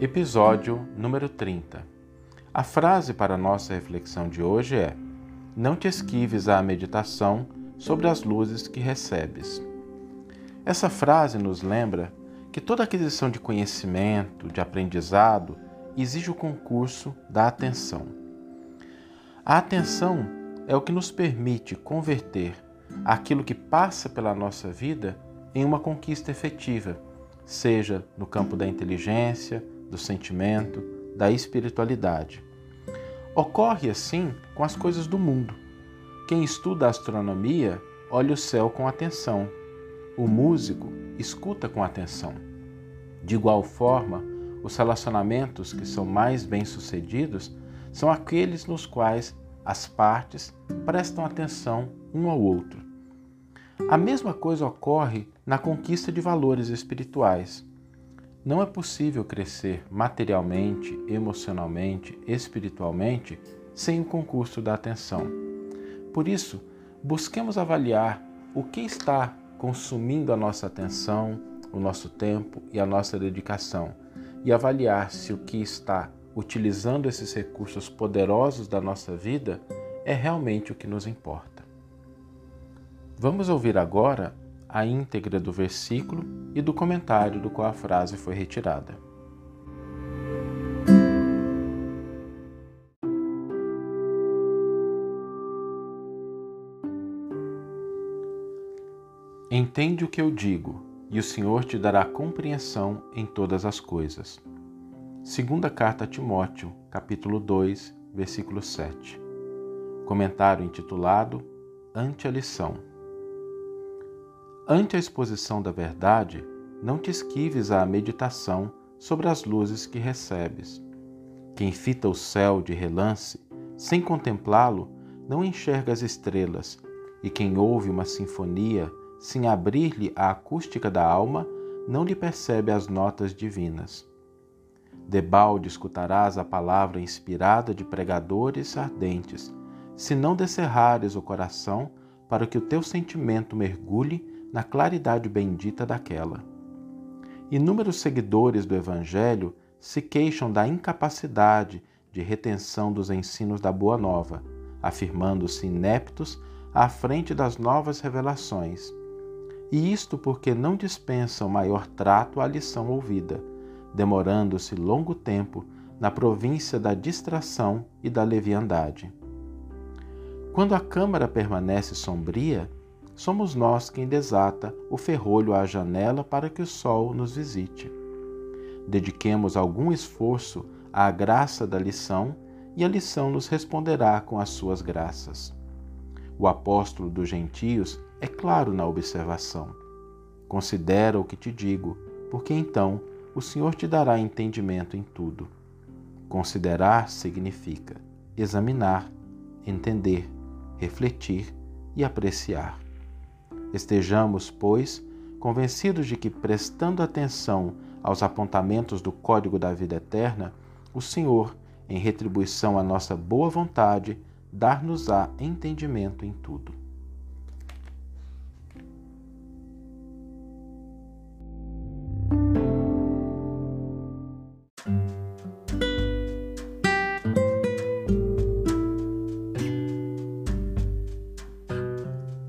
Episódio número 30. A frase para a nossa reflexão de hoje é: Não te esquives à meditação sobre as luzes que recebes. Essa frase nos lembra que toda aquisição de conhecimento, de aprendizado, exige o concurso da atenção. A atenção é o que nos permite converter aquilo que passa pela nossa vida em uma conquista efetiva, seja no campo da inteligência, do sentimento, da espiritualidade. Ocorre assim com as coisas do mundo. Quem estuda astronomia olha o céu com atenção. O músico escuta com atenção. De igual forma, os relacionamentos que são mais bem-sucedidos são aqueles nos quais as partes prestam atenção um ao outro. A mesma coisa ocorre na conquista de valores espirituais. Não é possível crescer materialmente, emocionalmente, espiritualmente sem o concurso da atenção. Por isso, busquemos avaliar o que está consumindo a nossa atenção, o nosso tempo e a nossa dedicação, e avaliar se o que está utilizando esses recursos poderosos da nossa vida é realmente o que nos importa. Vamos ouvir agora a íntegra do versículo e do comentário do qual a frase foi retirada. Entende o que eu digo, e o Senhor te dará compreensão em todas as coisas. Segunda carta a Timóteo, capítulo 2, versículo 7. Comentário intitulado Ante a lição. Ante a exposição da verdade, não te esquives à meditação sobre as luzes que recebes. Quem fita o céu de relance, sem contemplá-lo, não enxerga as estrelas, e quem ouve uma sinfonia sem abrir-lhe a acústica da alma, não lhe percebe as notas divinas. Debalde escutarás a palavra inspirada de pregadores ardentes, se não descerrares o coração para que o teu sentimento mergulhe na claridade bendita daquela. Inúmeros seguidores do Evangelho se queixam da incapacidade de retenção dos ensinos da Boa Nova, afirmando-se ineptos à frente das novas revelações. E isto porque não dispensam maior trato à lição ouvida, demorando-se longo tempo na província da distração e da leviandade. Quando a câmara permanece sombria, somos nós quem desata o ferrolho à janela para que o sol nos visite. Dediquemos algum esforço à graça da lição e a lição nos responderá com as suas graças. O apóstolo dos gentios é claro na observação. Considera o que te digo, porque então o Senhor te dará entendimento em tudo. Considerar significa examinar, entender, refletir e apreciar. Estejamos, pois, convencidos de que, prestando atenção aos apontamentos do Código da Vida Eterna, o Senhor, em retribuição à nossa boa vontade, dar-nos-á entendimento em tudo.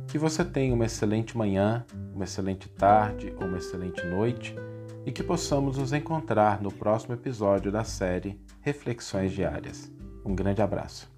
Que você tenha uma excelente manhã, uma excelente tarde ou uma excelente noite e que possamos nos encontrar no próximo episódio da série Reflexões Diárias. Um grande abraço.